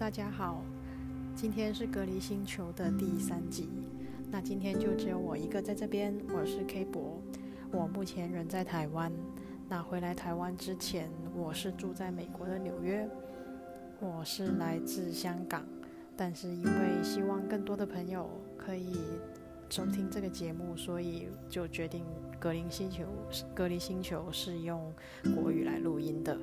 大家好，今天是隔离星球的第三集。那今天就只有我一个在这边，我是 K 博，我目前人在台湾。那回来台湾之前，我是住在美国的纽约。我是来自香港，但是因为希望更多的朋友可以收听这个节目，所以就决定隔离星球，隔离星球是用国语来录音的。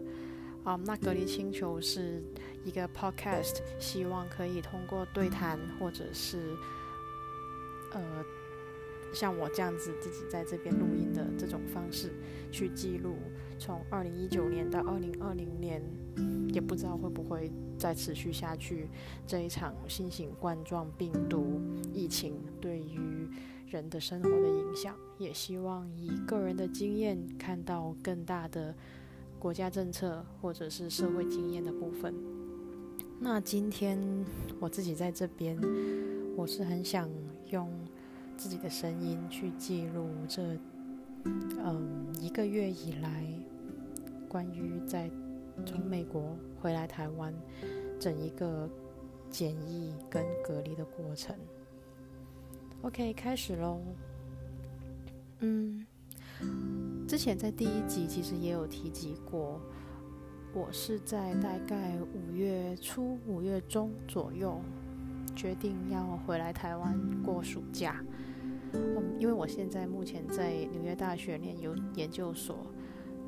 啊，那隔离星球是一个 podcast，希望可以通过对谈或者是呃像我这样子自己在这边录音的这种方式，去记录从二零一九年到二零二零年，也不知道会不会再持续下去这一场新型冠状病毒疫情对于人的生活的影响，也希望以个人的经验看到更大的。国家政策或者是社会经验的部分。那今天我自己在这边，我是很想用自己的声音去记录这嗯一个月以来关于在从美国回来台湾整一个检疫跟隔离的过程。OK，开始喽。嗯。之前在第一集其实也有提及过，我是在大概五月初、五月中左右决定要回来台湾过暑假。嗯，因为我现在目前在纽约大学念有研究所，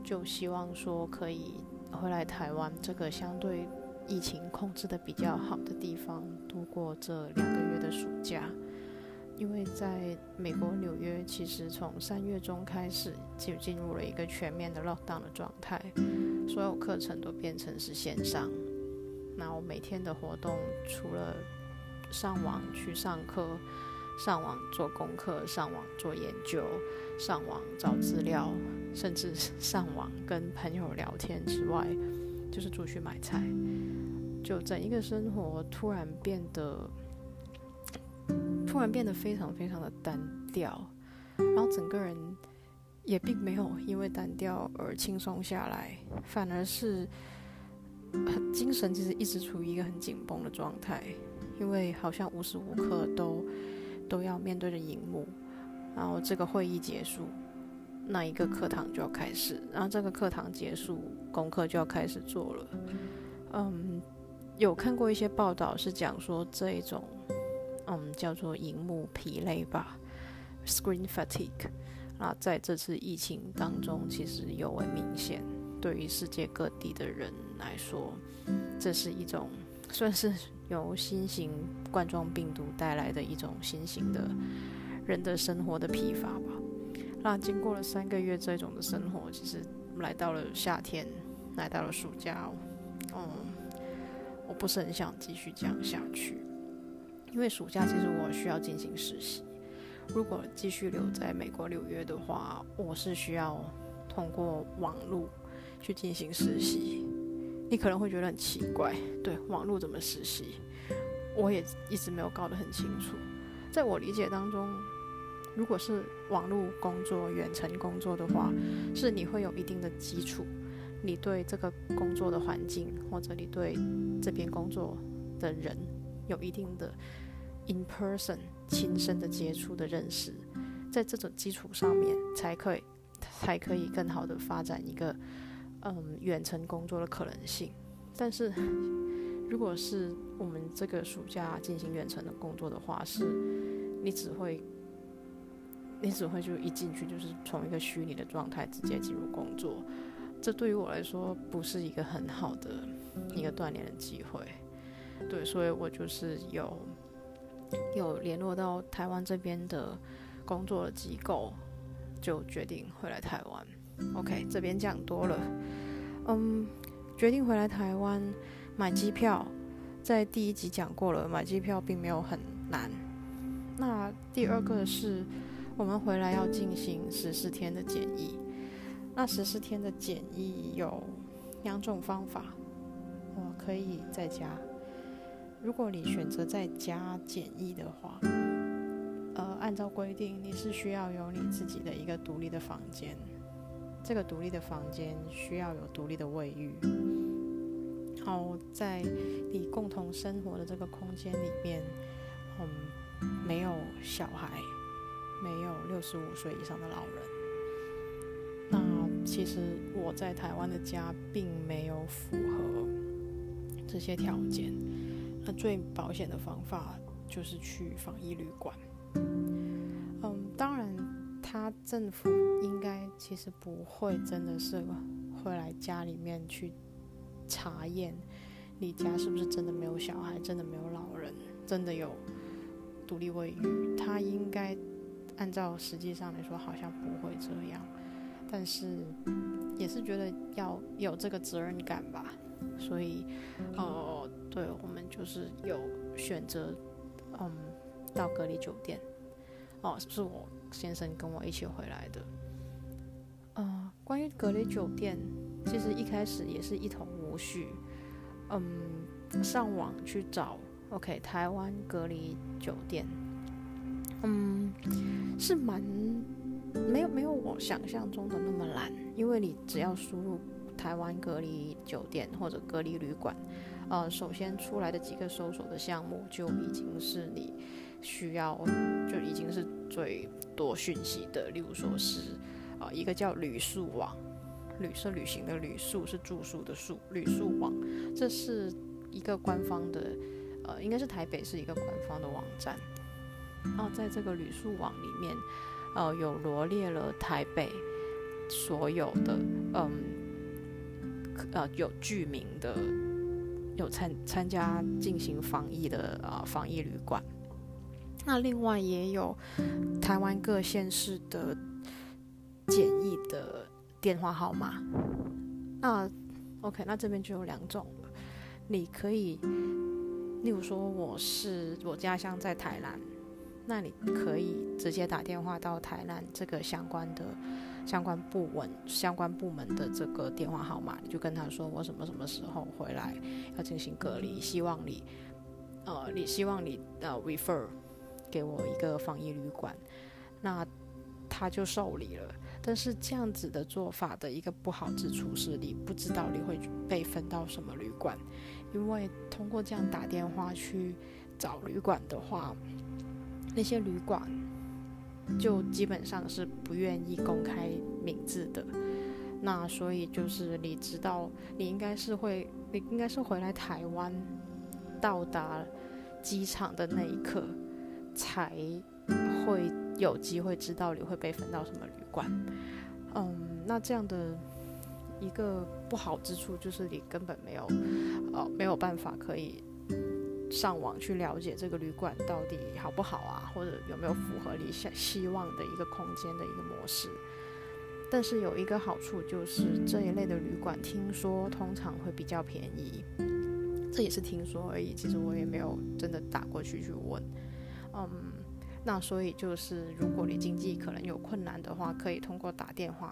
就希望说可以回来台湾这个相对疫情控制的比较好的地方度过这两个月的暑假。因为在美国纽约，其实从三月中开始就进入了一个全面的 lockdown 的状态，所有课程都变成是线上。那我每天的活动，除了上网去上课、上网做功课、上网做研究、上网找资料，甚至上网跟朋友聊天之外，就是出去买菜，就整一个生活突然变得。突然变得非常非常的单调，然后整个人也并没有因为单调而轻松下来，反而是精神其实一直处于一个很紧绷的状态，因为好像无时无刻都都要面对着荧幕，然后这个会议结束，那一个课堂就要开始，然后这个课堂结束，功课就要开始做了。嗯，有看过一些报道是讲说这一种。嗯，叫做荧幕疲累吧，screen fatigue。那在这次疫情当中，其实尤为明显。对于世界各地的人来说，这是一种算是由新型冠状病毒带来的一种新型的人的生活的疲乏吧。那经过了三个月这种的生活，其实来到了夏天，来到了暑假，嗯，我不是很想继续这样下去。因为暑假其实我需要进行实习，如果继续留在美国纽约的话，我是需要通过网络去进行实习。你可能会觉得很奇怪，对，网络怎么实习？我也一直没有搞得很清楚。在我理解当中，如果是网络工作、远程工作的话，是你会有一定的基础，你对这个工作的环境，或者你对这边工作的人。有一定的 in person 亲身的接触的认识，在这种基础上面，才可以才可以更好的发展一个嗯远程工作的可能性。但是，如果是我们这个暑假进行远程的工作的话，是你只会你只会就一进去就是从一个虚拟的状态直接进入工作，这对于我来说不是一个很好的一个锻炼的机会。对，所以我就是有有联络到台湾这边的工作机构，就决定回来台湾。OK，这边讲多了，嗯，决定回来台湾买机票，在第一集讲过了，买机票并没有很难。那第二个是我们回来要进行十四天的检疫，那十四天的检疫有两种方法，我可以在家。如果你选择在家检疫的话，呃，按照规定你是需要有你自己的一个独立的房间，这个独立的房间需要有独立的卫浴，然后在你共同生活的这个空间里面，嗯，没有小孩，没有六十五岁以上的老人。那其实我在台湾的家并没有符合这些条件。最保险的方法就是去防疫旅馆。嗯，当然，他政府应该其实不会真的是会来家里面去查验你家是不是真的没有小孩，真的没有老人，真的有独立卫浴。他应该按照实际上来说，好像不会这样。但是也是觉得要有这个责任感吧，所以，呃，对我们就是有选择，嗯，到隔离酒店。哦，是我先生跟我一起回来的。呃，关于隔离酒店，其实一开始也是一头无绪。嗯，上网去找，OK，台湾隔离酒店，嗯，是蛮没有没有我想象中的那么难，因为你只要输入台湾隔离酒店或者隔离旅馆，呃，首先出来的几个搜索的项目就已经是你。需要就已经是最多讯息的，例如说是啊，一个叫旅宿网，旅是旅行的旅宿是住宿的宿，旅宿网，这是一个官方的，呃，应该是台北是一个官方的网站。然后在这个旅宿网里面，呃，有罗列了台北所有的，嗯，呃，有居民的，有参参加进行防疫的啊，防疫旅馆。那另外也有台湾各县市的简易的电话号码。那 OK，那这边就有两种。你可以，例如说我是我家乡在台南，那你可以直接打电话到台南这个相关的相关部门相关部门的这个电话号码，你就跟他说我什么什么时候回来要进行隔离，希望你呃你希望你呃 refer。给我一个防疫旅馆，那他就受理了。但是这样子的做法的一个不好之处是，你不知道你会被分到什么旅馆，因为通过这样打电话去找旅馆的话，那些旅馆就基本上是不愿意公开名字的。那所以就是你知道，你应该是会，你应该是回来台湾，到达机场的那一刻。才会有机会知道你会被分到什么旅馆。嗯，那这样的一个不好之处就是你根本没有，呃，没有办法可以上网去了解这个旅馆到底好不好啊，或者有没有符合你想希望的一个空间的一个模式。但是有一个好处就是这一类的旅馆听说通常会比较便宜，这也是听说而已。其实我也没有真的打过去去问。嗯，那所以就是，如果你经济可能有困难的话，可以通过打电话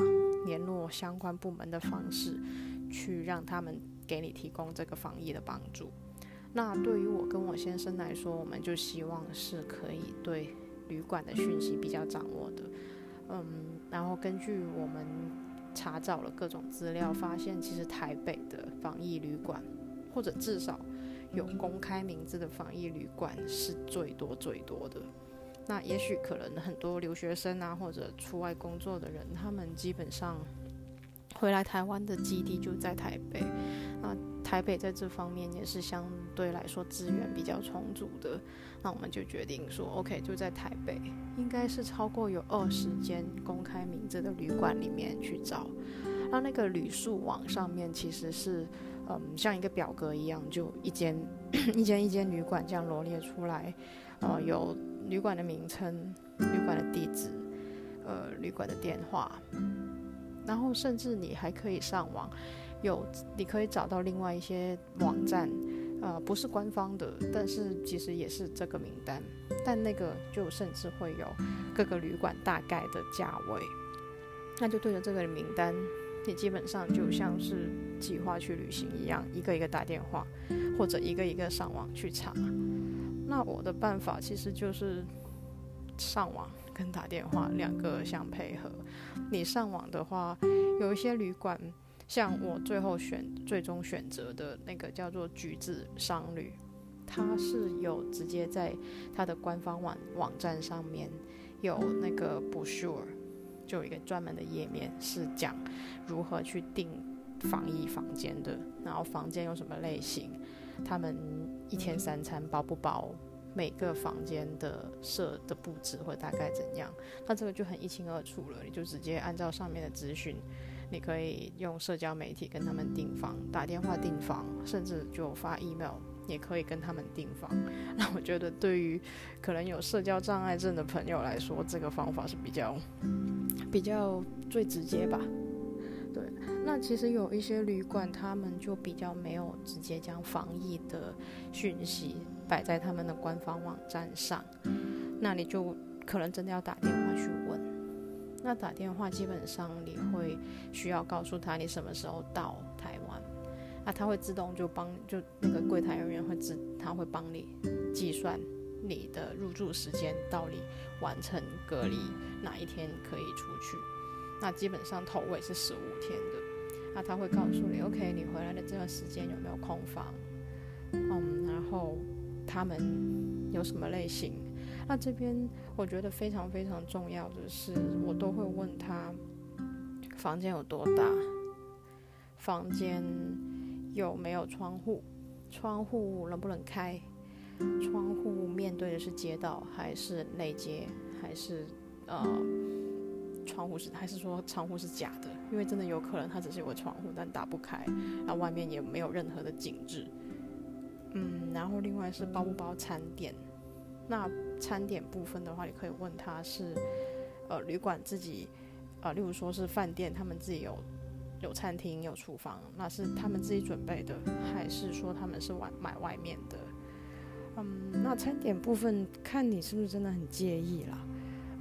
联络相关部门的方式，去让他们给你提供这个防疫的帮助。那对于我跟我先生来说，我们就希望是可以对旅馆的讯息比较掌握的。嗯，然后根据我们查找了各种资料，发现其实台北的防疫旅馆，或者至少。有公开名字的防疫旅馆是最多最多的。那也许可能很多留学生啊，或者出外工作的人，他们基本上回来台湾的基地就在台北。那台北在这方面也是相对来说资源比较充足的。那我们就决定说，OK，就在台北，应该是超过有二十间公开名字的旅馆里面去找。那那个旅宿网上面其实是。嗯，像一个表格一样，就一间 一间一间旅馆这样罗列出来，呃，有旅馆的名称、旅馆的地址、呃，旅馆的电话，然后甚至你还可以上网，有你可以找到另外一些网站，呃，不是官方的，但是其实也是这个名单，但那个就甚至会有各个旅馆大概的价位，那就对着这个名单。你基本上就像是计划去旅行一样，一个一个打电话，或者一个一个上网去查。那我的办法其实就是上网跟打电话两个相配合。你上网的话，有一些旅馆像我最后选最终选择的那个叫做橘子商旅，它是有直接在它的官方网网站上面有那个不 sure，就有一个专门的页面是讲如何去订防疫房间的，然后房间有什么类型，他们一天三餐包不包，每个房间的设的布置或大概怎样，那这个就很一清二楚了，你就直接按照上面的资讯。你可以用社交媒体跟他们订房，打电话订房，甚至就发 email 也可以跟他们订房。那我觉得对于可能有社交障碍症的朋友来说，这个方法是比较比较最直接吧。对，那其实有一些旅馆，他们就比较没有直接将防疫的讯息摆在他们的官方网站上，那你就可能真的要打电话去问。那打电话基本上你会需要告诉他你什么时候到台湾，那他会自动就帮就那个柜台人员会自他会帮你计算你的入住时间到底完成隔离哪一天可以出去，那基本上头尾是十五天的，那他会告诉你 OK 你回来的这段时间有没有空房，嗯，然后他们有什么类型。那这边我觉得非常非常重要的是，我都会问他房间有多大，房间有没有窗户，窗户能不能开，窗户面对的是街道还是内街，还是呃窗户是还是说窗户是假的？因为真的有可能它只是有个窗户，但打不开，那外面也没有任何的景致。嗯，然后另外是包不包餐点。那餐点部分的话，你可以问他是，呃，旅馆自己，呃，例如说是饭店，他们自己有有餐厅有厨房，那是他们自己准备的，还是说他们是外买外面的？嗯，那餐点部分看你是不是真的很介意啦。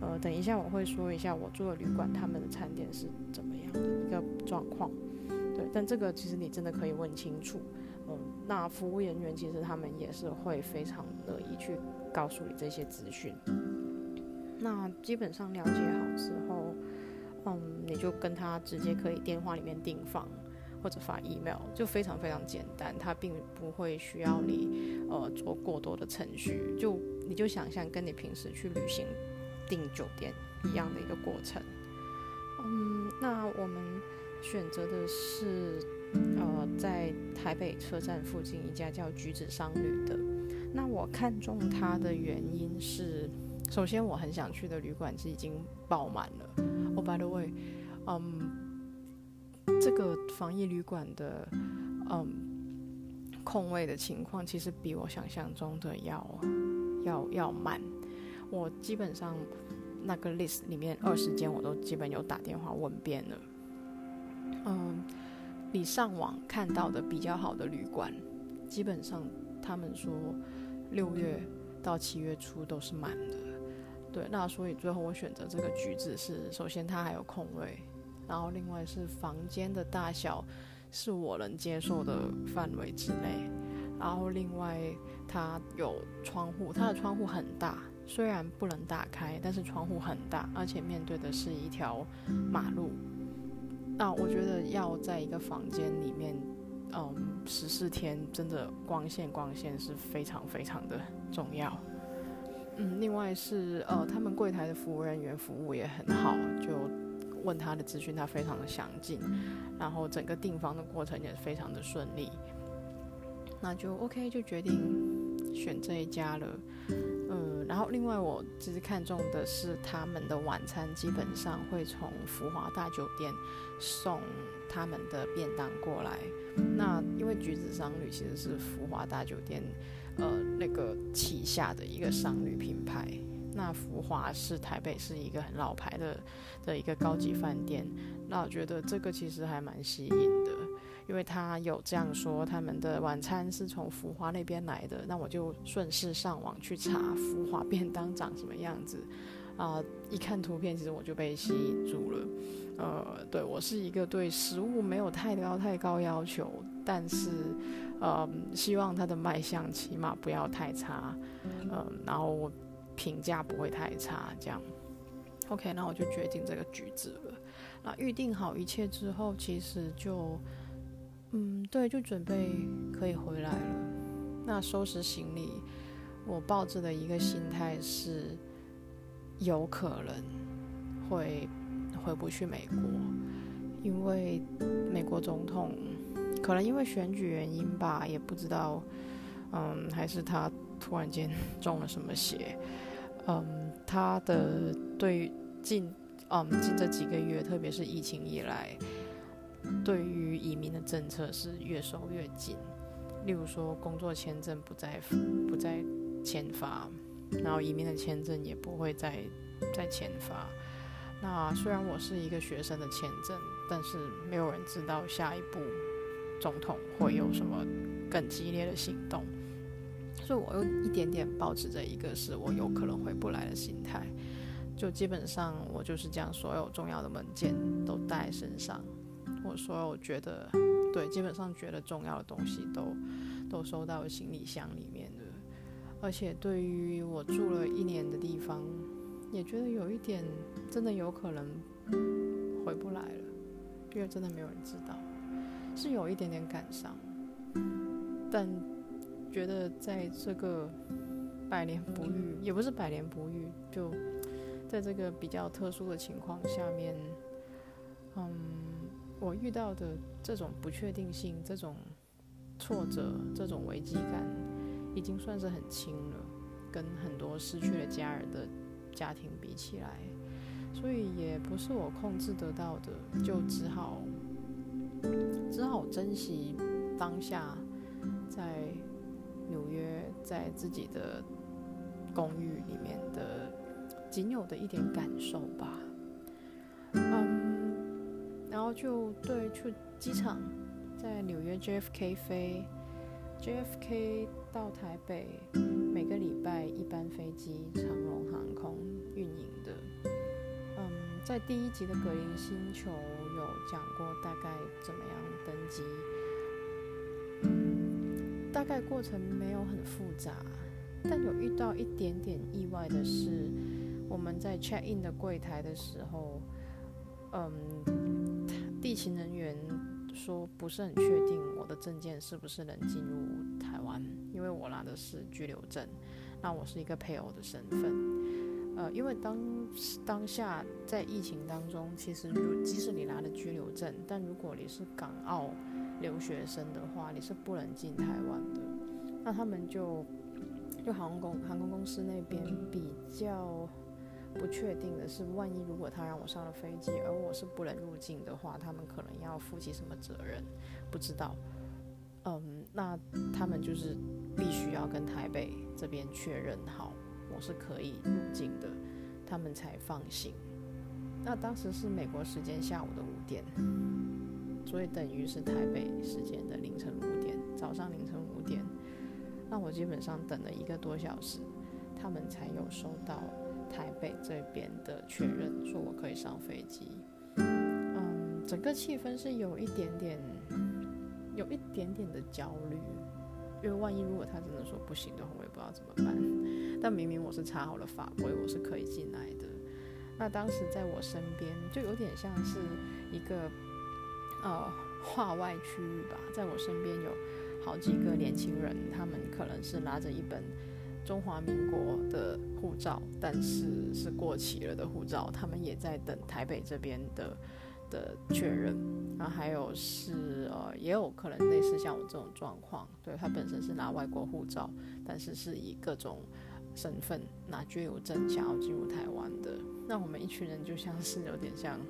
呃，等一下我会说一下我住的旅馆他们的餐点是怎么样的一个状况。对，但这个其实你真的可以问清楚。嗯，那服务人员其实他们也是会非常乐意去。告诉你这些资讯，那基本上了解好之后，嗯，你就跟他直接可以电话里面订房或者发 email，就非常非常简单，他并不会需要你呃做过多的程序，就你就想象跟你平时去旅行订酒店一样的一个过程。嗯，那我们选择的是呃在台北车站附近一家叫橘子商旅的。那我看中它的原因是，首先我很想去的旅馆是已经爆满了。Oh by the way，嗯，这个防疫旅馆的嗯空位的情况其实比我想象中的要要要慢。我基本上那个 list 里面二十间我都基本有打电话问遍了。嗯，你上网看到的比较好的旅馆，基本上他们说。六月到七月初都是满的，对，那所以最后我选择这个橘子是，首先它还有空位，然后另外是房间的大小是我能接受的范围之内，然后另外它有窗户，它的窗户很大，虽然不能打开，但是窗户很大，而且面对的是一条马路，那我觉得要在一个房间里面。嗯，十四天真的光线光线是非常非常的重要。嗯，另外是呃，他们柜台的服务人员服务也很好，就问他的资讯，他非常的详尽，然后整个订房的过程也非常的顺利。那就 OK，就决定选这一家了。嗯，然后另外我其实看中的是他们的晚餐，基本上会从福华大酒店送他们的便当过来。因为橘子商旅其实是福华大酒店，呃，那个旗下的一个商旅品牌。那福华是台北是一个很老牌的的一个高级饭店。那我觉得这个其实还蛮吸引的，因为他有这样说，他们的晚餐是从福华那边来的。那我就顺势上网去查福华便当长什么样子。啊，一看图片，其实我就被吸引住了。呃，对我是一个对食物没有太高太高要求，但是，呃，希望它的卖相起码不要太差，嗯，然后我评价不会太差，这样。OK，那我就决定这个橘子了。那预定好一切之后，其实就，嗯，对，就准备可以回来了。那收拾行李，我抱着的一个心态是，有可能会回不去美国，因为美国总统可能因为选举原因吧，也不知道，嗯，还是他突然间 中了什么邪。嗯，他的对于近嗯近这几个月，特别是疫情以来，对于移民的政策是越收越紧。例如说，工作签证不再不再签发，然后移民的签证也不会再再签发。那虽然我是一个学生的签证，但是没有人知道下一步总统会有什么更激烈的行动。所以，我又一点点保持着一个是我有可能回不来的心态，就基本上我就是将所有重要的文件都带身上，我所有觉得对，基本上觉得重要的东西都都收到行李箱里面了。而且，对于我住了一年的地方，也觉得有一点真的有可能回不来了，因为真的没有人知道，是有一点点感伤，但。觉得在这个百年不遇，也不是百年不遇，就在这个比较特殊的情况下面，嗯，我遇到的这种不确定性、这种挫折、这种危机感，已经算是很轻了，跟很多失去了家人的家庭比起来，所以也不是我控制得到的，就只好只好珍惜当下，在。纽约在自己的公寓里面的仅有的一点感受吧，嗯，然后就对去机场，在纽约 JFK 飞，JFK 到台北，每个礼拜一班飞机，长荣航空运营的，嗯，在第一集的格林星球讲过大概怎么样登机。大概过程没有很复杂，但有遇到一点点意外的是，我们在 check in 的柜台的时候，嗯，地勤人员说不是很确定我的证件是不是能进入台湾，因为我拿的是居留证，那我是一个配偶的身份，呃，因为当当下在疫情当中，其实如即使你拿了居留证，但如果你是港澳。留学生的话，你是不能进台湾的。那他们就就航空航空公司那边比较不确定的是，万一如果他让我上了飞机，而我是不能入境的话，他们可能要负起什么责任？不知道。嗯，那他们就是必须要跟台北这边确认好，我是可以入境的，他们才放心。那当时是美国时间下午的五点。所以等于是台北时间的凌晨五点，早上凌晨五点，那我基本上等了一个多小时，他们才有收到台北这边的确认，说我可以上飞机。嗯，整个气氛是有一点点，有一点点的焦虑，因为万一如果他真的说不行的话，我也不知道怎么办。但明明我是查好了法规，我是可以进来的。那当时在我身边，就有点像是一个。呃，画外区域吧，在我身边有好几个年轻人，他们可能是拿着一本中华民国的护照，但是是过期了的护照，他们也在等台北这边的的确认。然后还有是呃，也有可能类似像我这种状况，对他本身是拿外国护照，但是是以各种身份拿居留证想要进入台湾的。那我们一群人就像是有点像，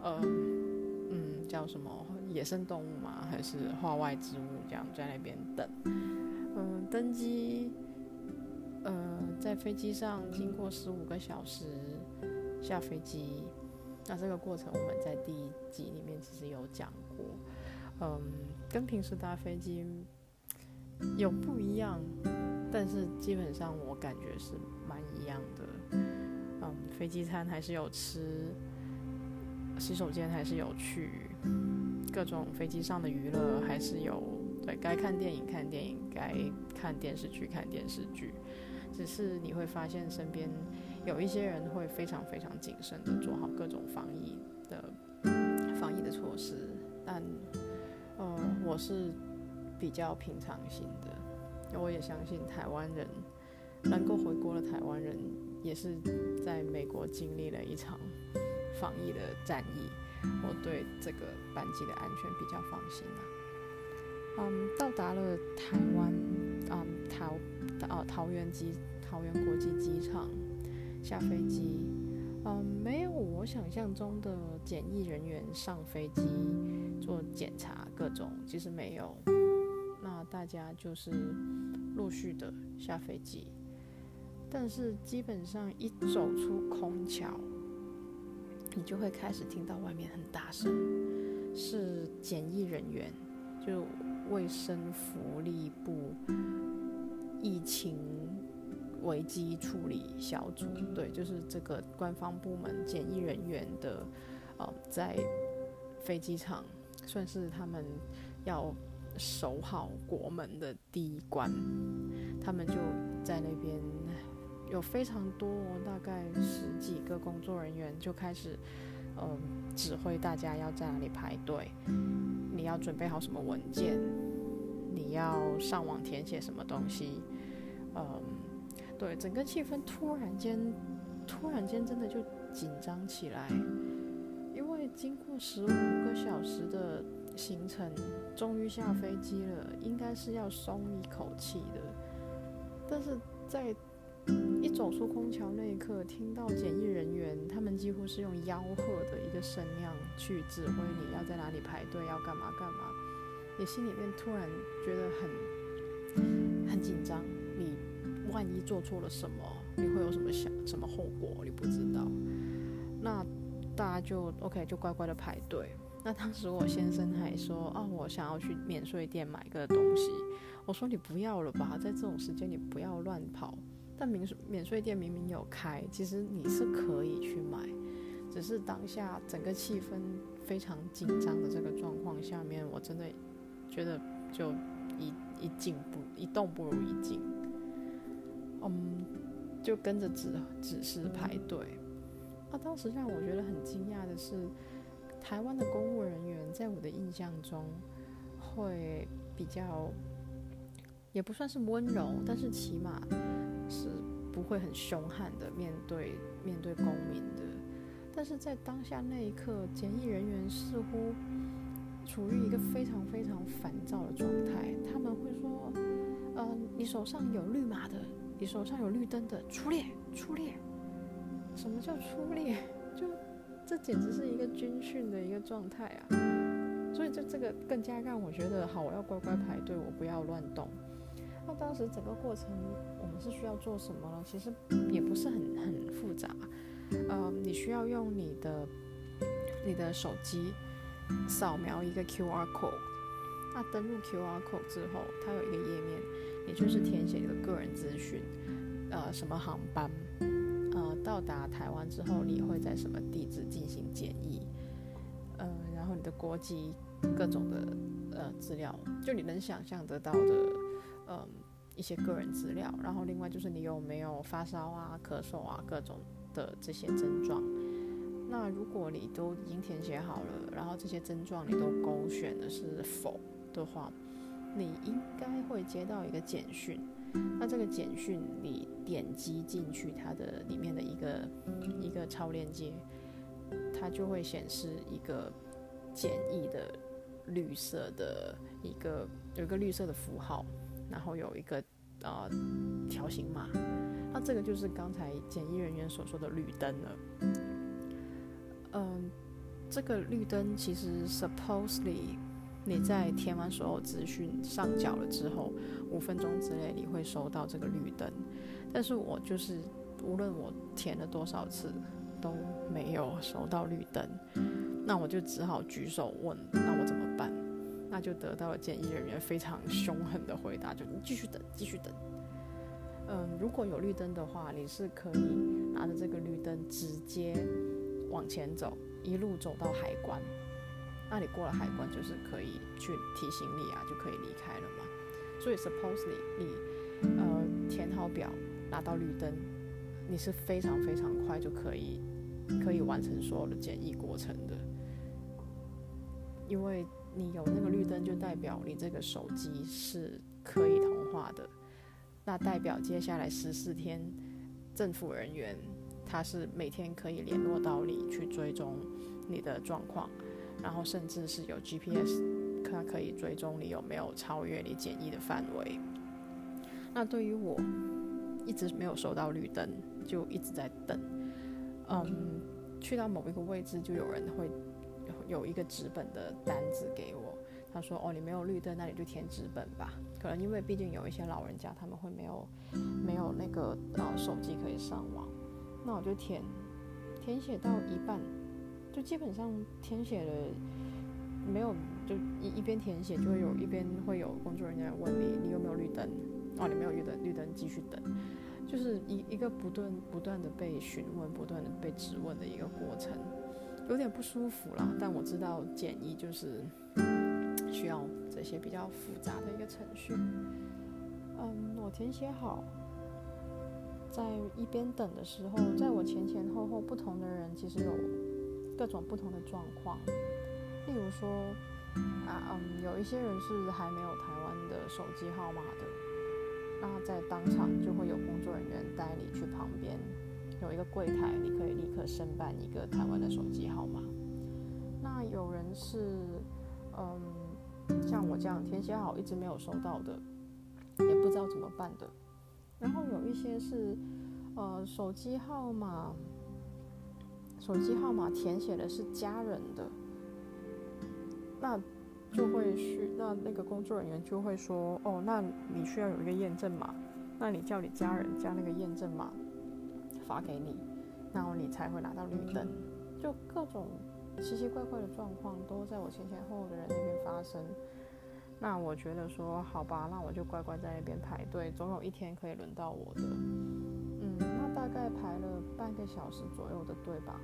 呃。嗯，叫什么野生动物吗？还是化外之物？这样在那边等。嗯，登机，呃，在飞机上经过十五个小时下飞机。那这个过程我们在第一集里面其实有讲过。嗯，跟平时搭飞机有不一样，但是基本上我感觉是蛮一样的。嗯，飞机餐还是有吃。洗手间还是有去，各种飞机上的娱乐还是有，对该看电影看电影，该看电视剧看电视剧，只是你会发现身边有一些人会非常非常谨慎的做好各种防疫的防疫的措施，但呃，我是比较平常心的，我也相信台湾人能够回国的台湾人也是在美国经历了一场防疫的战役，我对这个班机的安全比较放心啊。嗯，到达了台湾，嗯，桃，哦，桃园机，桃园国际机场下飞机，嗯，没有我想象中的检疫人员上飞机做检查各种，其实没有。那大家就是陆续的下飞机，但是基本上一走出空桥，你就会开始听到外面很大声，是检疫人员，就。卫生福利部疫情危机处理小组，对，就是这个官方部门检疫人员的，呃，在飞机场算是他们要守好国门的第一关，他们就在那边有非常多，大概十几个工作人员就开始，嗯，指挥大家要在哪里排队。你要准备好什么文件？你要上网填写什么东西？嗯，对，整个气氛突然间，突然间真的就紧张起来，因为经过十五个小时的行程，终于下飞机了，应该是要松一口气的。但是在一走出空桥那一刻，听到检疫人员他们几乎是用吆喝的一个声量去指挥你要在哪里排队，要干嘛干嘛。你心里面突然觉得很很紧张，你万一做错了什么，你会有什么想什么后果？你不知道。那大家就 OK，就乖乖的排队。那当时我先生还说：“啊，我想要去免税店买个东西。”我说：“你不要了吧，在这种时间你不要乱跑。”但免税免税店明明有开，其实你是可以去买，只是当下整个气氛非常紧张的这个状况下面，我真的。觉得就一一静不一动不如一静，嗯，就跟着指指示排队。啊，当时让我觉得很惊讶的是，台湾的公务人员在我的印象中会比较，也不算是温柔，但是起码是不会很凶悍的面对面对公民的。但是在当下那一刻，检疫人员似乎。处于一个非常非常烦躁的状态，他们会说：“嗯，你手上有绿码的，你手上有绿灯的，出列，出列。”什么叫出列？就这简直是一个军训的一个状态啊！所以就这个更加让我觉得，好，我要乖乖排队，我不要乱动。那当时整个过程，我们是需要做什么呢？其实也不是很很复杂，呃，你需要用你的你的手机。扫描一个 QR code，那登录 QR code 之后，它有一个页面，也就是填写你的个人资讯，呃，什么航班，到达台湾之后你会在什么地址进行检疫，呃，然后你的国籍，各种的呃资料，就你能想象得到的，嗯，一些个人资料，然后另外就是你有没有发烧啊、咳嗽啊各种的这些症状。那如果你都已经填写好了，然后这些症状你都勾选的是否的话，你应该会接到一个简讯。那这个简讯你点击进去，它的里面的一个一个超链接，它就会显示一个简易的绿色的一个有一个绿色的符号，然后有一个呃条形码。那这个就是刚才检疫人员所说的绿灯了。嗯，这个绿灯其实 supposedly 你在填完所有资讯上缴了之后，五分钟之内你会收到这个绿灯。但是我就是无论我填了多少次都没有收到绿灯，那我就只好举手问，那我怎么办？那就得到了检疫人员非常凶狠的回答，就你继续等，继续等。嗯，如果有绿灯的话，你是可以拿着这个绿灯直接。往前走，一路走到海关，那你过了海关就是可以去提行李啊，就可以离开了嘛。所以，supposedly 你呃填好表，拿到绿灯，你是非常非常快就可以可以完成所有的检疫过程的，因为你有那个绿灯，就代表你这个手机是可以通话的，那代表接下来十四天政府人员他是每天可以联络到你去追踪你的状况，然后甚至是有 GPS，它可以追踪你有没有超越你检疫的范围。那对于我。一直没有收到绿灯，就一直在等。嗯，去到某一个位置，就有人会有一个纸本的单子给我。他说：“哦，你没有绿灯，那你就填纸本吧。可能因为毕竟有一些老人家，他们会没有没有那个呃手机可以上网。那我就填填写到一半，就基本上填写了没有，就一一边填写就会有一边会有工作人员问你，你有没有绿灯？哦，你没有绿灯，绿灯继续等。”就是一一个不断不断的被询问、不断的被质问的一个过程，有点不舒服啦。但我知道检疫就是需要这些比较复杂的一个程序。嗯，我填写好，在一边等的时候，在我前前后后不同的人其实有各种不同的状况。例如说啊，嗯，有一些人是还没有台湾的手机号码的。那在当场就会有工作人员带你去旁边，有一个柜台，你可以立刻申办一个台湾的手机号码。那有人是，嗯，像我这样填写好一直没有收到的，也不知道怎么办的。然后有一些是，呃，手机号码，手机号码填写的是家人的，那。就会需那那个工作人员就会说哦，那你需要有一个验证码，那你叫你家人将那个验证码发给你，然后你才会拿到绿灯。就各种奇奇怪怪的状况都在我前前后后的人那边发生。那我觉得说好吧，那我就乖乖在那边排队，总有一天可以轮到我的。大概排了半个小时左右的队吧。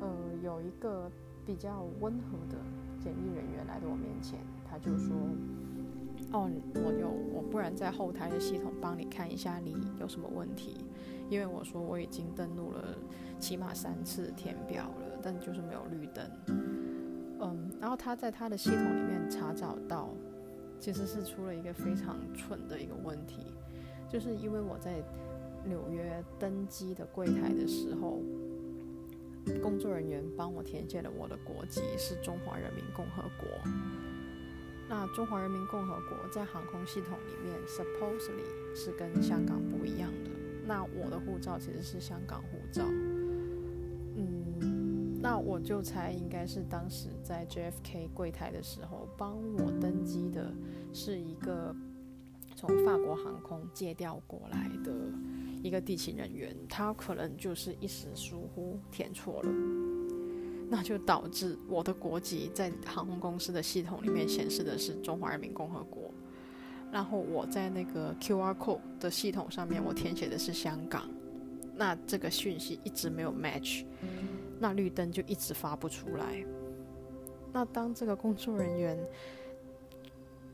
呃，有一个比较温和的。检疫人员来到我面前，他就说：“哦，我有我，不然在后台的系统帮你看一下你有什么问题。因为我说我已经登录了起码三次填表了，但就是没有绿灯。嗯，然后他在他的系统里面查找到，其实是出了一个非常蠢的一个问题，就是因为我在纽约登机的柜台的时候。”工作人员帮我填写了我的国籍是中华人民共和国。那中华人民共和国在航空系统里面，supposedly 是跟香港不一样的。那我的护照其实是香港护照。嗯，那我就猜应该是当时在 JFK 柜台的时候帮我登机的是一个从法国航空借调过来的。一个地勤人员，他可能就是一时疏忽填错了，那就导致我的国籍在航空公司的系统里面显示的是中华人民共和国，然后我在那个 QR code 的系统上面我填写的是香港，那这个讯息一直没有 match，那绿灯就一直发不出来。那当这个工作人员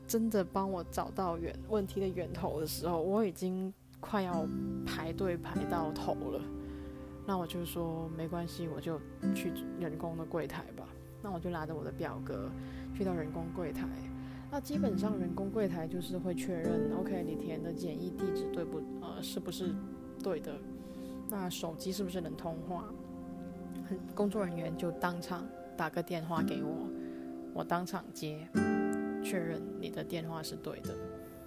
真的帮我找到源问题的源头的时候，我已经。快要排队排到头了，那我就说没关系，我就去人工的柜台吧。那我就拿着我的表格去到人工柜台。那基本上人工柜台就是会确认，OK，你填的简易地址对不？呃，是不是对的？那手机是不是能通话？工作人员就当场打个电话给我，我当场接，确认你的电话是对的。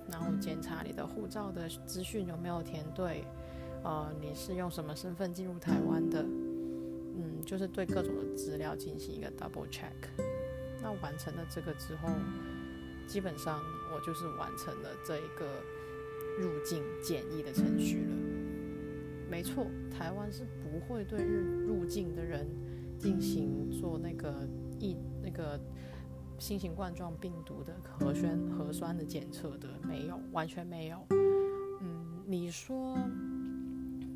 然后检查你的护照的资讯有没有填对，呃，你是用什么身份进入台湾的？嗯，就是对各种的资料进行一个 double check。那完成了这个之后，基本上我就是完成了这一个入境检疫的程序了。没错，台湾是不会对入入境的人进行做那个疫那个。新型冠状病毒的核酸核酸的检测的没有，完全没有。嗯，你说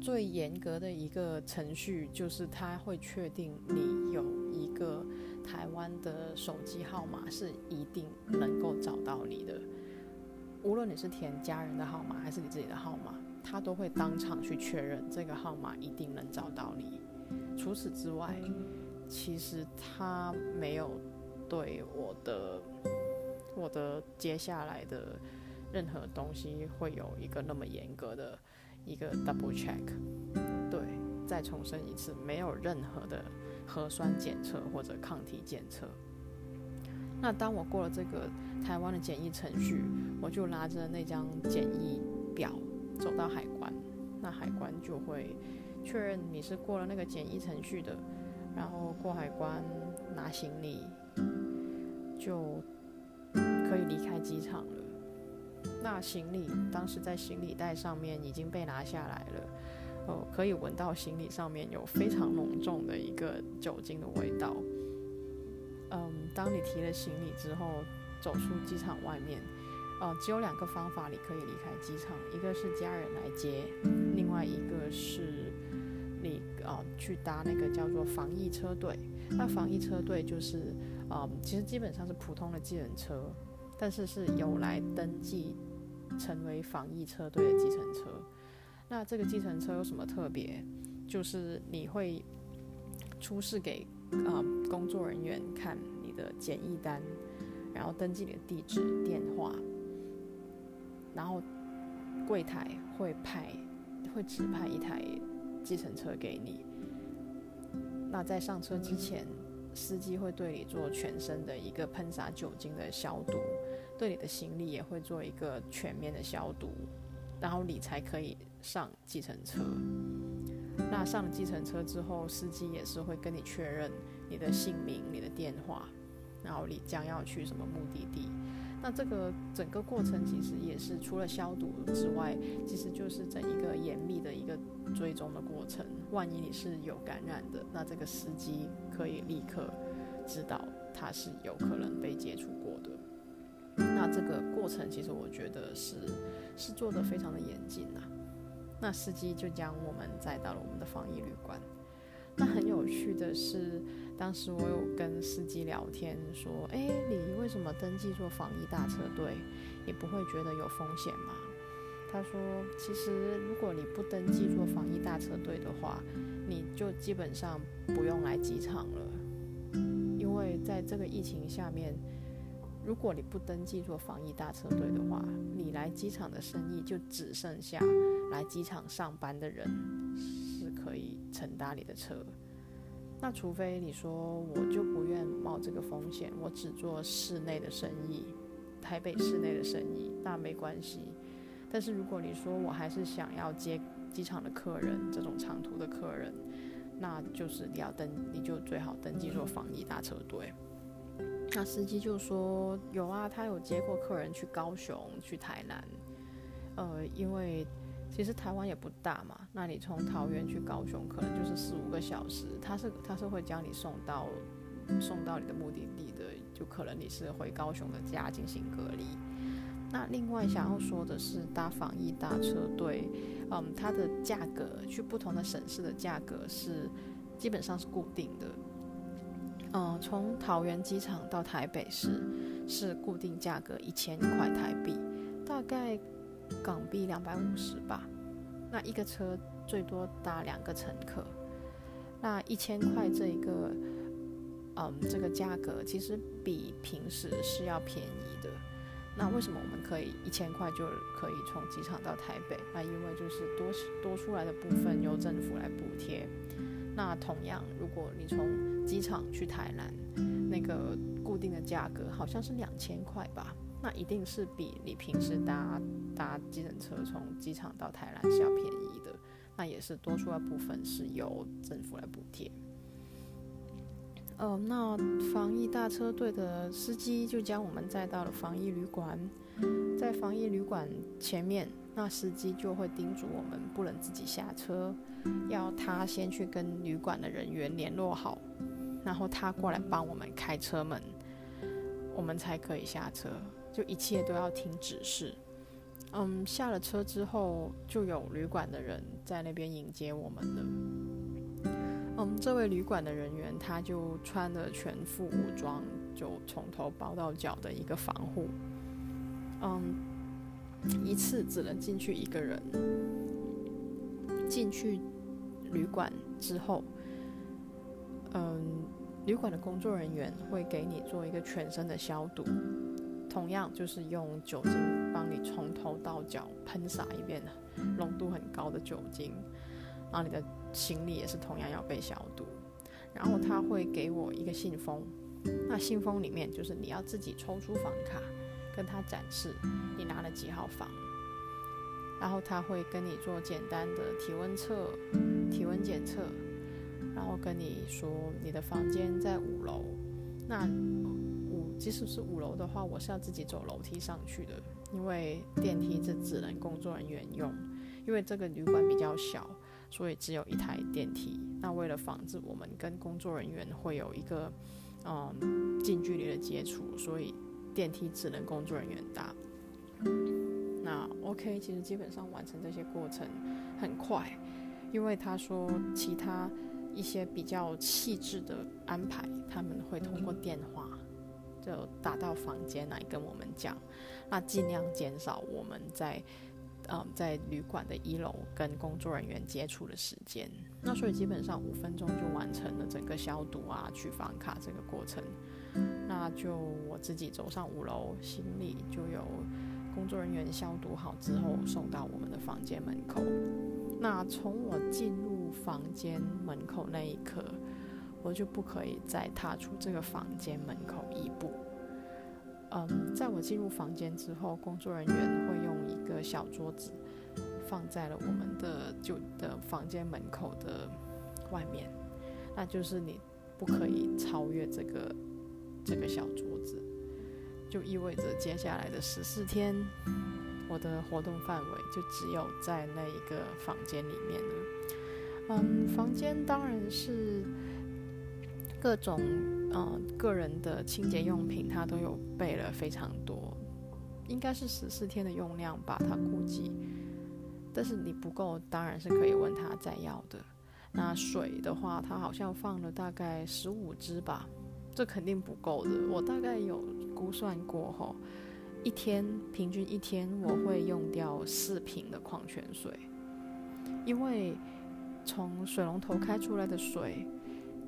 最严格的一个程序就是他会确定你有一个台湾的手机号码是一定能够找到你的，无论你是填家人的号码还是你自己的号码，他都会当场去确认这个号码一定能找到你。除此之外，其实他没有对我的我的接下来的任何东西会有一个那么严格的一个 double check。对，再重申一次，没有任何的核酸检测或者抗体检测。那当我过了这个台湾的检疫程序，我就拿着那张检疫表走到海关，那海关就会确认你是过了那个检疫程序的，然后过海关拿行李就可以离开机场了。那行李当时在行李袋上面已经被拿下来了，哦，可以闻到行李上面有非常浓重的一个酒精的味道。嗯，当你提了行李之后，走出机场外面，呃，只有两个方法你可以离开机场，一个是家人来接，另外一个是你呃去搭那个叫做防疫车队。那防疫车队就是，嗯，其实基本上是普通的计程车，但是是有来登记成为防疫车队的计程车。那这个计程车有什么特别？就是你会出示给。啊，工作人员看你的检疫单，然后登记你的地址、电话，然后柜台会派会指派一台计程车给你。那在上车之前，司机会对你做全身的一个喷洒酒精的消毒，对你的行李也会做一个全面的消毒，然后你才可以上计程车。那上了计程车之后，司机也是会跟你确认你的姓名、你的电话，然后你将要去什么目的地。那这个整个过程其实也是除了消毒之外，其实就是整一个严密的一个追踪的过程。万一你是有感染的，那这个司机可以立刻知道他是有可能被接触过的。那这个过程其实我觉得是是做的非常的严谨呐。那司机就将我们载到了我们的防疫旅馆。那很有趣的是，当时我有跟司机聊天，说：“哎，你为什么登记做防疫大车队？你不会觉得有风险吗？”他说：“其实如果你不登记做防疫大车队的话，你就基本上不用来机场了，因为在这个疫情下面。”如果你不登记做防疫大车队的话，你来机场的生意就只剩下来机场上班的人是可以乘搭你的车。那除非你说我就不愿冒这个风险，我只做室内的生意，台北市内的生意，那没关系。但是如果你说我还是想要接机场的客人，这种长途的客人，那就是你要登，你就最好登记做防疫大车队。那司机就说有啊，他有接过客人去高雄、去台南，呃，因为其实台湾也不大嘛，那你从桃园去高雄可能就是四五个小时，他是他是会将你送到送到你的目的地的，就可能你是回高雄的家进行隔离。那另外想要说的是，搭防疫大车队，嗯，它的价格去不同的省市的价格是基本上是固定的。嗯，从桃园机场到台北市是固定价格一千块台币，大概港币两百五十吧。那一个车最多搭两个乘客，那一千块这一个，嗯，这个价格其实比平时是要便宜的。那为什么我们可以一千块就可以从机场到台北？那因为就是多多出来的部分由政府来补贴。那同样，如果你从机场去台南，那个固定的价格好像是两千块吧，那一定是比你平时搭搭计程车从机场到台南是要便宜的。那也是多出来部分是由政府来补贴。呃，那防疫大车队的司机就将我们载到了防疫旅馆，在防疫旅馆前面。那司机就会叮嘱我们不能自己下车，要他先去跟旅馆的人员联络好，然后他过来帮我们开车门，我们才可以下车。就一切都要听指示。嗯，下了车之后，就有旅馆的人在那边迎接我们了。嗯，这位旅馆的人员他就穿了全副武装，就从头包到脚的一个防护。嗯。一次只能进去一个人。进去旅馆之后，嗯，旅馆的工作人员会给你做一个全身的消毒，同样就是用酒精帮你从头到脚喷洒一遍，浓度很高的酒精。然后你的行李也是同样要被消毒。然后他会给我一个信封，那信封里面就是你要自己抽出房卡，跟他展示你拿了几号房。然后他会跟你做简单的体温测、体温检测，然后跟你说你的房间在五楼。那即使是五楼的话，我是要自己走楼梯上去的，因为电梯是只能工作人员用，因为这个旅馆比较小，所以只有一台电梯。那为了防止我们跟工作人员会有一个嗯近距离的接触，所以电梯只能工作人员搭。那 OK，其实基本上完成这些过程很快，因为他说其他一些比较细致的安排，他们会通过电话就打到房间来跟我们讲，那尽量减少我们在嗯在旅馆的一楼跟工作人员接触的时间。那所以基本上五分钟就完成了整个消毒啊、取房卡这个过程。那就我自己走上五楼，行李就有。工作人员消毒好之后，送到我们的房间门口。那从我进入房间门口那一刻，我就不可以再踏出这个房间门口一步。嗯，在我进入房间之后，工作人员会用一个小桌子放在了我们的就的房间门口的外面，那就是你不可以超越这个这个小桌子。就意味着接下来的十四天，我的活动范围就只有在那一个房间里面了。嗯，房间当然是各种嗯个人的清洁用品，它都有备了非常多，应该是十四天的用量吧，他估计。但是你不够，当然是可以问他再要的。那水的话，他好像放了大概十五支吧。这肯定不够的。我大概有估算过吼，一天平均一天我会用掉四瓶的矿泉水，因为从水龙头开出来的水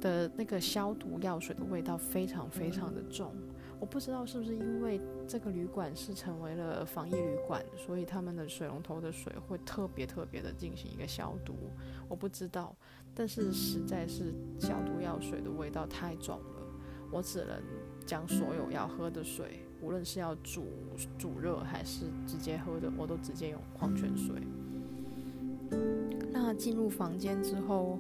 的那个消毒药水的味道非常非常的重。我不知道是不是因为这个旅馆是成为了防疫旅馆，所以他们的水龙头的水会特别特别的进行一个消毒。我不知道，但是实在是消毒药水的味道太重了。我只能将所有要喝的水，无论是要煮煮热还是直接喝的，我都直接用矿泉水。那进入房间之后，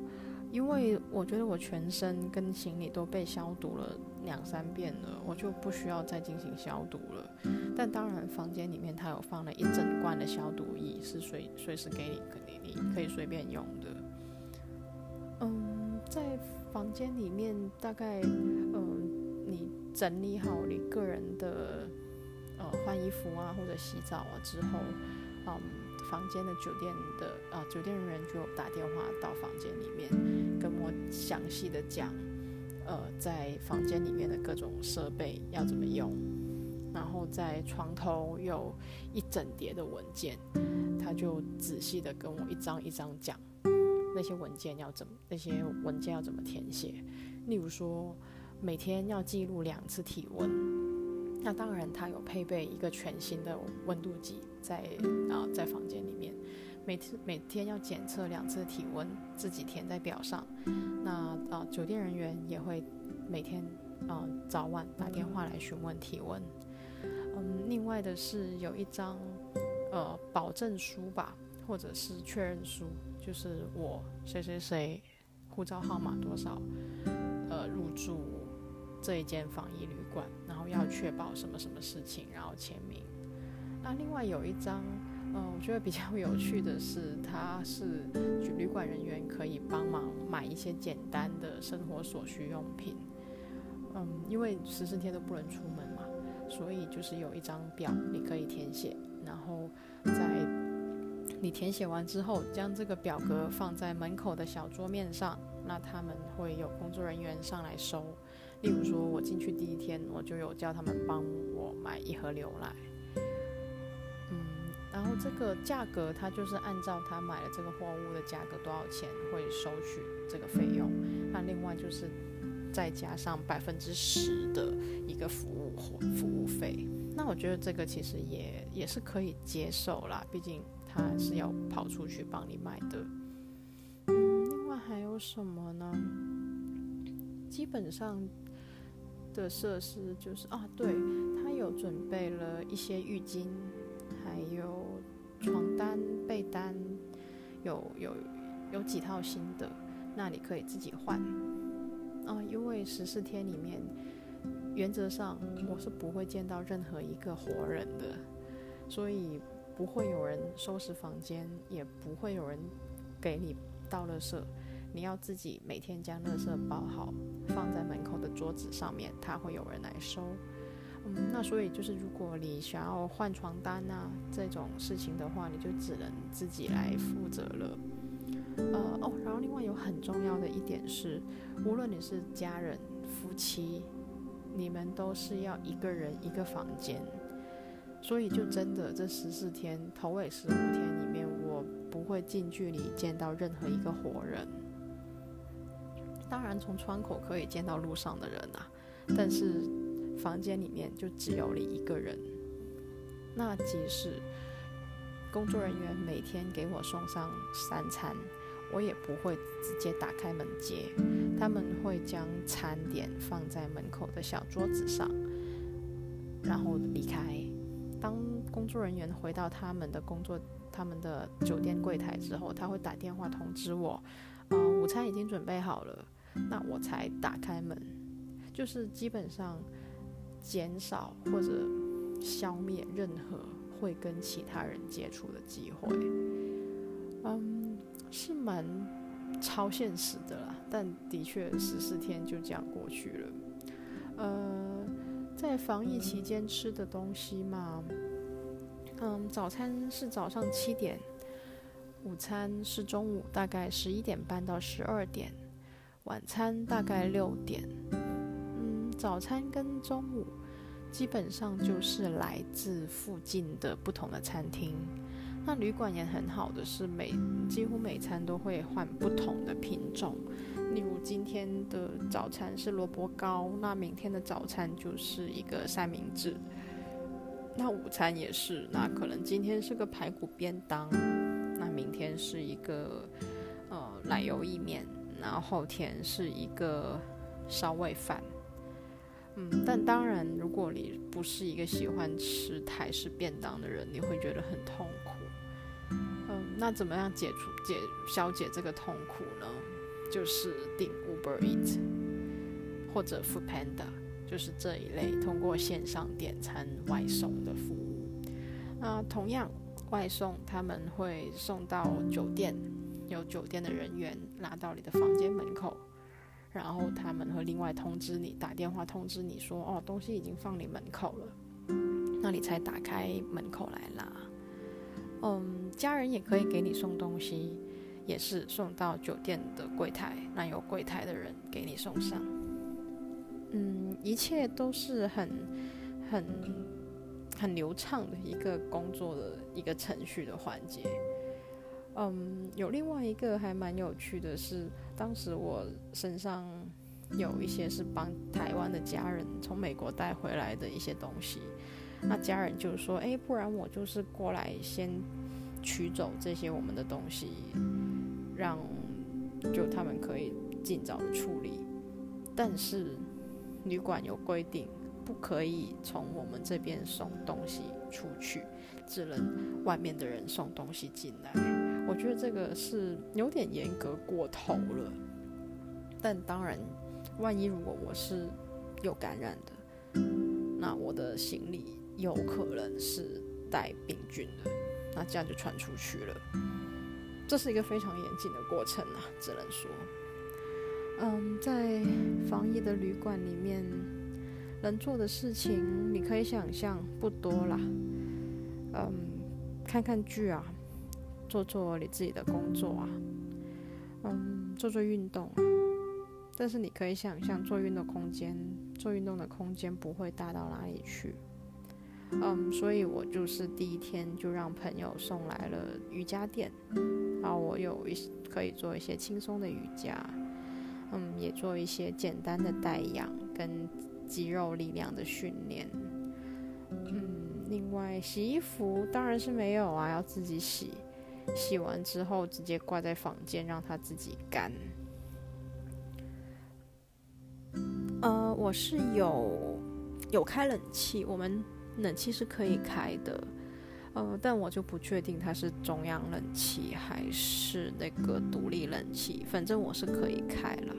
因为我觉得我全身跟行李都被消毒了两三遍了，我就不需要再进行消毒了。但当然，房间里面它有放了一整罐的消毒液，是随随时给你，你你可以随便用的。嗯，在。房间里面大概，嗯，你整理好你个人的，呃，换衣服啊或者洗澡啊之后，嗯，房间的酒店的啊酒店人员就打电话到房间里面，跟我详细的讲，呃，在房间里面的各种设备要怎么用，然后在床头有一整叠的文件，他就仔细的跟我一张一张讲。那些文件要怎么？那些文件要怎么填写？例如说，每天要记录两次体温。那当然，它有配备一个全新的温度计在啊，在房间里面，每次每天要检测两次体温，自己填在表上。那啊，酒店人员也会每天啊早晚打电话来询问体温。嗯，另外的是有一张呃保证书吧，或者是确认书。就是我谁谁谁，护照号码多少，呃，入住这一间防疫旅馆，然后要确保什么什么事情，然后签名。那另外有一张，嗯，我觉得比较有趣的是，它是旅馆人员可以帮忙买一些简单的生活所需用品。嗯，因为十四天都不能出门嘛，所以就是有一张表你可以填写，然后在。你填写完之后，将这个表格放在门口的小桌面上，那他们会有工作人员上来收。例如说，我进去第一天，我就有叫他们帮我买一盒牛奶。然后这个价格他就是按照他买了这个货物的价格多少钱会收取这个费用，那另外就是再加上百分之十的一个服务服务费。那我觉得这个其实也也是可以接受啦，毕竟他是要跑出去帮你买的。嗯，另外还有什么呢？基本上的设施就是啊，对他有准备了一些浴巾，还有床单、被单，有有有几套新的，那你可以自己换。啊，因为十四天里面。原则上，我是不会见到任何一个活人的，所以不会有人收拾房间，也不会有人给你倒垃圾。你要自己每天将垃圾包好，放在门口的桌子上面，他会有人来收。嗯，那所以就是，如果你想要换床单啊这种事情的话，你就只能自己来负责了。呃哦，然后另外有很重要的一点是，无论你是家人、夫妻。你们都是要一个人一个房间，所以就真的这十四天头尾十五天里面，我不会近距离见到任何一个活人。当然，从窗口可以见到路上的人啊，但是房间里面就只有你一个人。那即使工作人员每天给我送上三餐。我也不会直接打开门接，他们会将餐点放在门口的小桌子上，然后离开。当工作人员回到他们的工作、他们的酒店柜台之后，他会打电话通知我，呃，午餐已经准备好了，那我才打开门。就是基本上减少或者消灭任何会跟其他人接触的机会。嗯。是蛮超现实的啦，但的确十四天就这样过去了。呃，在防疫期间吃的东西嘛，嗯，早餐是早上七点，午餐是中午大概十一点半到十二点，晚餐大概六点。早餐跟中午基本上就是来自附近的不同的餐厅。那旅馆也很好的是每几乎每餐都会换不同的品种，例如今天的早餐是萝卜糕，那明天的早餐就是一个三明治，那午餐也是，那可能今天是个排骨便当，那明天是一个呃奶油意面，然后后天是一个烧味饭，嗯，但当然如果你不是一个喜欢吃台式便当的人，你会觉得很痛苦。嗯那怎么样解除解消解这个痛苦呢？就是订 Uber Eat 或者 Food Panda，就是这一类通过线上点餐外送的服务。那同样外送他们会送到酒店，有酒店的人员拿到你的房间门口，然后他们会另外通知你，打电话通知你说哦，东西已经放你门口了，那你才打开门口来拿。嗯，家人也可以给你送东西，也是送到酒店的柜台，那有柜台的人给你送上。嗯，一切都是很、很、很流畅的一个工作的一个程序的环节。嗯，有另外一个还蛮有趣的是，当时我身上有一些是帮台湾的家人从美国带回来的一些东西。那家人就说：“哎，不然我就是过来先取走这些我们的东西，让就他们可以尽早的处理。但是旅馆有规定，不可以从我们这边送东西出去，只能外面的人送东西进来。我觉得这个是有点严格过头了。但当然，万一如果我是有感染的，那我的行李。”有可能是带病菌的，那这样就传出去了。这是一个非常严谨的过程啊，只能说，嗯，在防疫的旅馆里面能做的事情，你可以想象不多啦。嗯，看看剧啊，做做你自己的工作啊，嗯，做做运动。但是你可以想象，做运动空间，做运动的空间不会大到哪里去。嗯，所以我就是第一天就让朋友送来了瑜伽垫，然后我有一可以做一些轻松的瑜伽，嗯，也做一些简单的带氧跟肌肉力量的训练，嗯，另外洗衣服当然是没有啊，要自己洗，洗完之后直接挂在房间让它自己干。呃，我是有有开冷气，我们。冷气是可以开的，呃，但我就不确定它是中央冷气还是那个独立冷气，反正我是可以开了。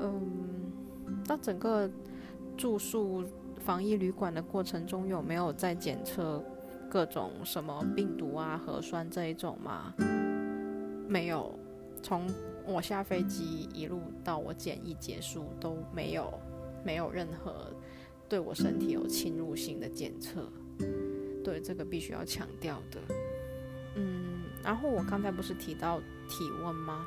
嗯，那整个住宿防疫旅馆的过程中，有没有在检测各种什么病毒啊、核酸这一种吗？没有，从我下飞机一路到我检疫结束都没有，没有任何。对我身体有侵入性的检测，对这个必须要强调的。嗯，然后我刚才不是提到体温吗？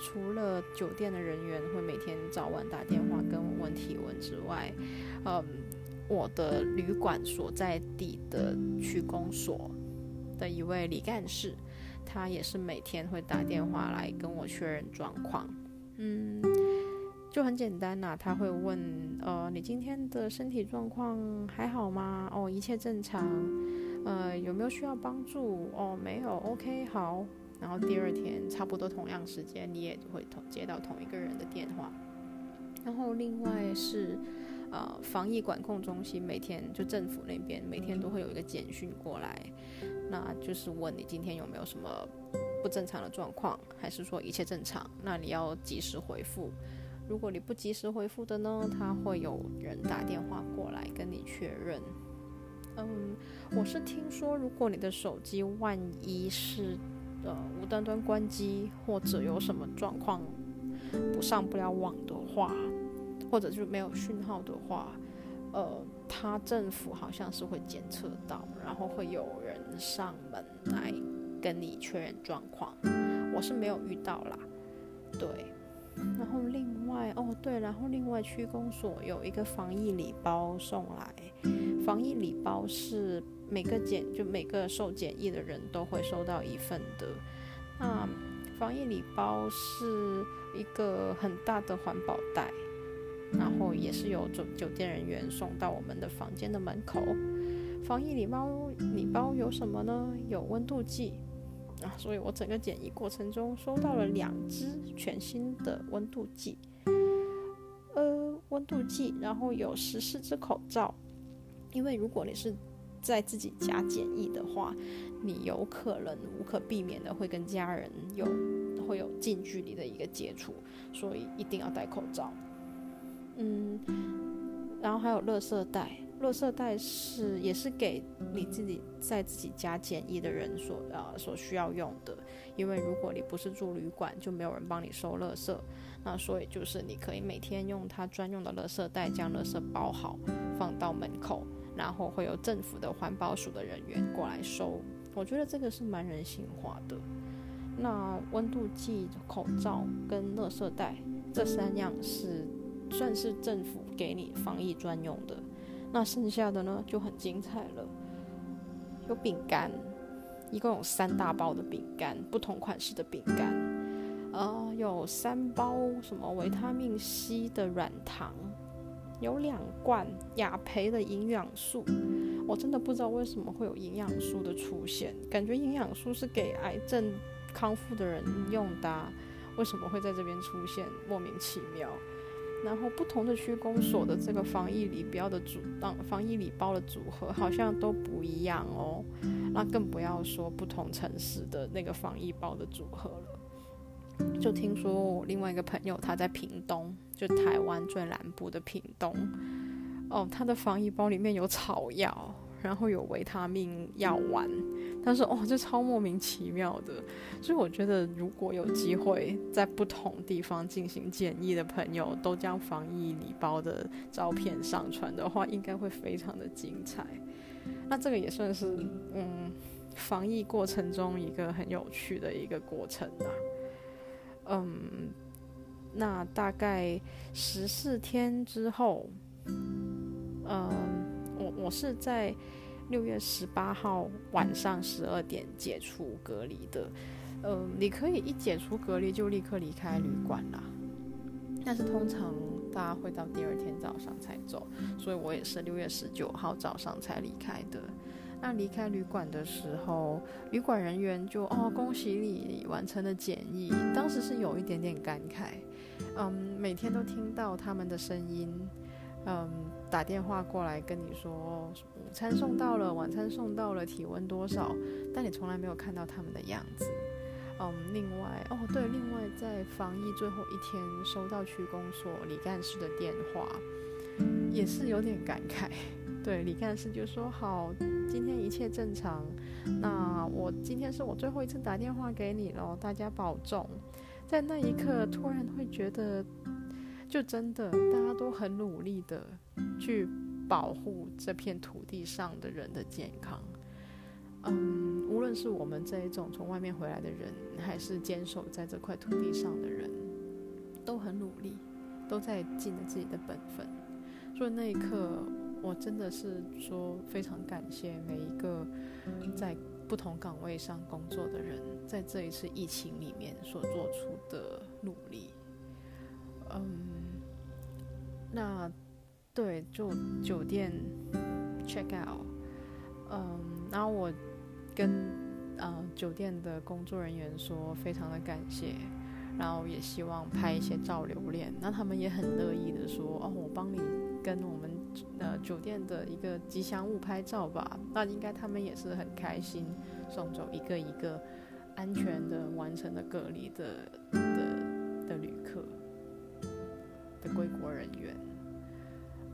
除了酒店的人员会每天早晚打电话跟我问体温之外，嗯，我的旅馆所在地的区公所的一位李干事，他也是每天会打电话来跟我确认状况。嗯。就很简单呐，他会问，呃，你今天的身体状况还好吗？哦，一切正常。呃，有没有需要帮助？哦，没有。OK，好。然后第二天差不多同样时间，你也会同接到同一个人的电话。然后另外是，呃，防疫管控中心每天就政府那边每天都会有一个简讯过来，那就是问你今天有没有什么不正常的状况，还是说一切正常？那你要及时回复。如果你不及时回复的呢，他会有人打电话过来跟你确认。嗯，我是听说，如果你的手机万一是呃无端端关机，或者有什么状况不上不了网的话，或者就没有讯号的话，呃，他政府好像是会检测到，然后会有人上门来跟你确认状况。我是没有遇到啦，对。然后另外哦对，然后另外区公所有一个防疫礼包送来，防疫礼包是每个检就每个受检疫的人都会收到一份的。那防疫礼包是一个很大的环保袋，然后也是由酒酒店人员送到我们的房间的门口。防疫礼包礼包有什么呢？有温度计。啊，所以我整个检疫过程中收到了两支全新的温度计，呃，温度计，然后有十四只口罩，因为如果你是在自己家检疫的话，你有可能无可避免的会跟家人有会有近距离的一个接触，所以一定要戴口罩。嗯，然后还有垃圾袋。垃圾袋是也是给你自己在自己家检疫的人所呃所需要用的，因为如果你不是住旅馆，就没有人帮你收垃圾，那所以就是你可以每天用它专用的垃圾袋将垃圾包好放到门口，然后会有政府的环保署的人员过来收。我觉得这个是蛮人性化的。那温度计、口罩跟垃圾袋这三样是算是政府给你防疫专用的。那剩下的呢就很精彩了，有饼干，一共有三大包的饼干，不同款式的饼干，呃，有三包什么维他命 C 的软糖，有两罐雅培的营养素，我真的不知道为什么会有营养素的出现，感觉营养素是给癌症康复的人用的，为什么会在这边出现，莫名其妙。然后不同的区公所的这个防疫礼标的组，当防疫礼包的组合好像都不一样哦。那更不要说不同城市的那个防疫包的组合了。就听说我另外一个朋友他在屏东，就台湾最南部的屏东，哦，他的防疫包里面有草药。然后有维他命药丸，但是哦，这超莫名其妙的。所以我觉得，如果有机会在不同地方进行检疫的朋友，都将防疫礼包的照片上传的话，应该会非常的精彩。那这个也算是嗯，防疫过程中一个很有趣的一个过程啊。嗯，那大概十四天之后，嗯。我是在六月十八号晚上十二点解除隔离的。呃，你可以一解除隔离就立刻离开旅馆啦。但是通常大家会到第二天早上才走，所以我也是六月十九号早上才离开的。那离开旅馆的时候，旅馆人员就哦恭喜你完成了检疫，当时是有一点点感慨。嗯，每天都听到他们的声音，嗯，打电话过来跟你说午餐送到了，晚餐送到了，体温多少，但你从来没有看到他们的样子。嗯，另外哦对，另外在防疫最后一天收到区公所李干事的电话，也是有点感慨。对，李干事就说好，今天一切正常，那我今天是我最后一次打电话给你了，大家保重。在那一刻，突然会觉得，就真的大家都很努力的去保护这片土地上的人的健康。嗯，无论是我们这一种从外面回来的人，还是坚守在这块土地上的人，都很努力，都在尽了自己的本分。所以那一刻，我真的是说非常感谢每一个在不同岗位上工作的人，在这一次疫情里面所做出的努力。嗯，那对，就酒店 check out，嗯，然后我。跟呃酒店的工作人员说，非常的感谢，然后也希望拍一些照留念。那他们也很乐意的说，哦，我帮你跟我们呃酒店的一个吉祥物拍照吧。那应该他们也是很开心，送走一个一个安全的完成了隔离的的的归国人员。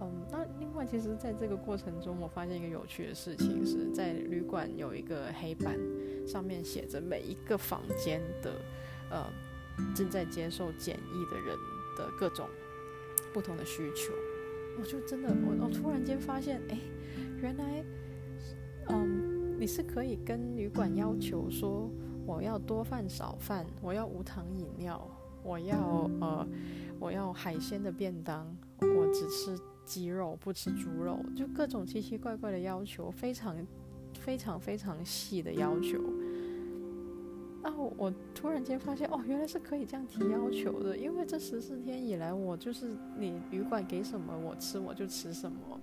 嗯，那另外，其实在这个过程中，我发现一个有趣的事情，是在旅馆有一个黑板，上面写着每一个房间的，呃，正在接受检疫的人的各种不同的需求。我就真的，我我突然间发现，哎，原来，嗯，你是可以跟旅馆要求说，我要多饭少饭，我要无糖饮料，我要呃，我要海鲜的便当，我只吃。鸡肉不吃猪肉，就各种奇奇怪怪的要求，非常非常非常细的要求。然后我突然间发现，哦，原来是可以这样提要求的。因为这十四天以来，我就是你旅馆给什么我吃我就吃什么，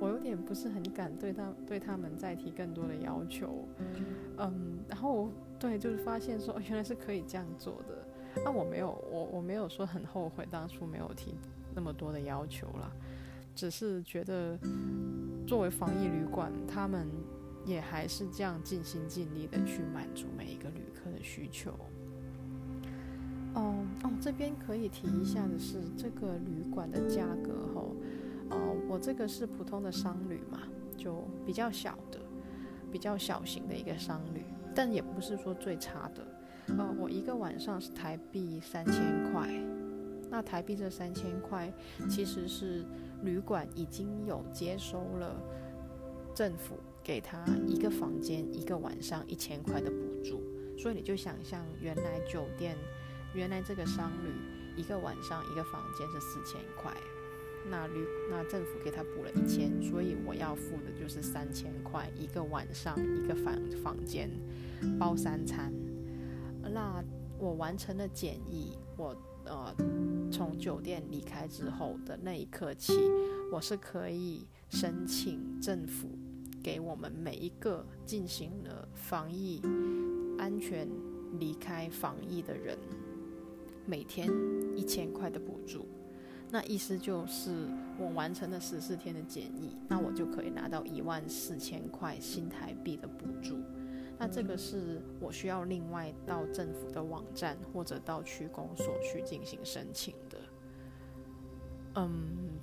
我有点不是很敢对他对他们再提更多的要求。嗯，然后对，就是发现说，原来是可以这样做的。那我没有，我我没有说很后悔当初没有提那么多的要求了。只是觉得，作为防疫旅馆，他们也还是这样尽心尽力的去满足每一个旅客的需求。哦哦，这边可以提一下的是，这个旅馆的价格吼，哦，我这个是普通的商旅嘛，就比较小的、比较小型的一个商旅，但也不是说最差的。呃，我一个晚上是台币三千块，那台币这三千块其实是。旅馆已经有接收了政府给他一个房间一个晚上一千块的补助，所以你就想象原来酒店原来这个商旅一个晚上一个房间是四千块，那旅那政府给他补了一千，所以我要付的就是三千块一个晚上一个房房间包三餐，那我完成了检疫，我。呃，从酒店离开之后的那一刻起，我是可以申请政府给我们每一个进行了防疫、安全离开防疫的人，每天一千块的补助。那意思就是我完成了十四天的检疫，那我就可以拿到一万四千块新台币的补助。那这个是我需要另外到政府的网站或者到区公所去进行申请的。嗯，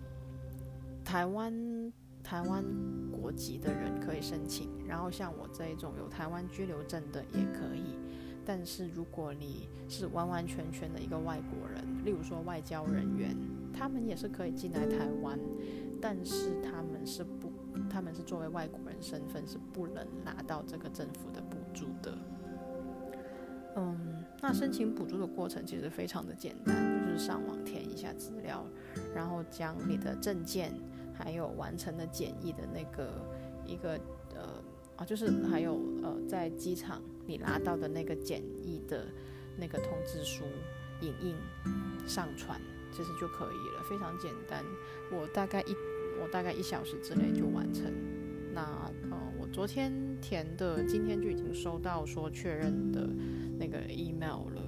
台湾台湾国籍的人可以申请，然后像我这一种有台湾居留证的也可以。但是如果你是完完全全的一个外国人，例如说外交人员，他们也是可以进来台湾，但是他们是。他们是作为外国人身份是不能拿到这个政府的补助的。嗯，那申请补助的过程其实非常的简单，就是上网填一下资料，然后将你的证件还有完成的检疫的那个一个呃啊，就是还有呃，在机场你拿到的那个简易的那个通知书影印上传，其实就可以了，非常简单。我大概一我大概一小时之内就完成。那呃，我昨天填的，今天就已经收到说确认的那个 email 了。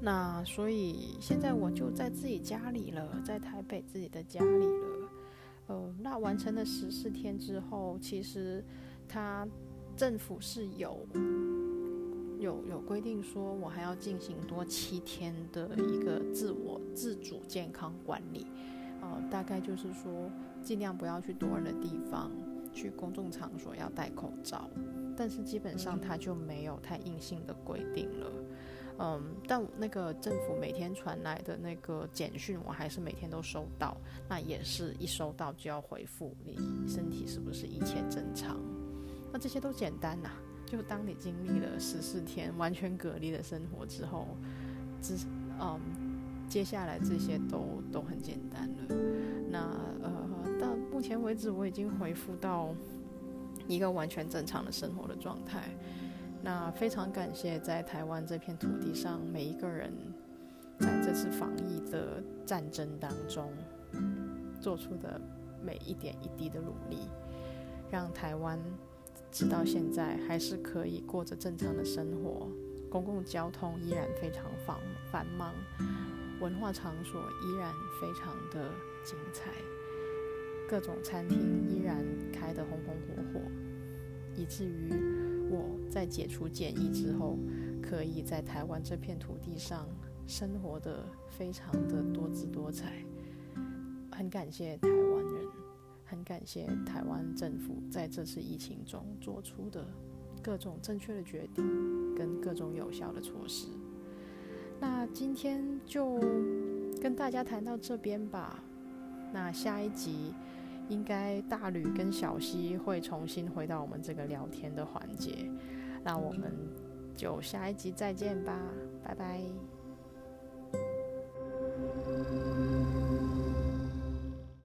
那所以现在我就在自己家里了，在台北自己的家里了。呃，那完成了十四天之后，其实他政府是有有有规定说，我还要进行多七天的一个自我自主健康管理。呃，大概就是说，尽量不要去多人的地方，去公众场所要戴口罩。但是基本上他就没有太硬性的规定了。嗯，但那个政府每天传来的那个简讯，我还是每天都收到。那也是一收到就要回复你身体是不是一切正常。那这些都简单呐，就当你经历了十四天完全隔离的生活之后，之嗯，接下来这些都都很简单了。那呃，到目前为止，我已经恢复到一个完全正常的生活的状态。那非常感谢在台湾这片土地上每一个人，在这次防疫的战争当中做出的每一点一滴的努力，让台湾直到现在还是可以过着正常的生活，公共交通依然非常繁繁忙，文化场所依然非常的精彩，各种餐厅依然开得红红火火，以至于。我在解除检疫之后，可以在台湾这片土地上生活的非常的多姿多彩。很感谢台湾人，很感谢台湾政府在这次疫情中做出的各种正确的决定跟各种有效的措施。那今天就跟大家谈到这边吧，那下一集应该大吕跟小西会重新回到我们这个聊天的环节，那我们就下一集再见吧，拜拜。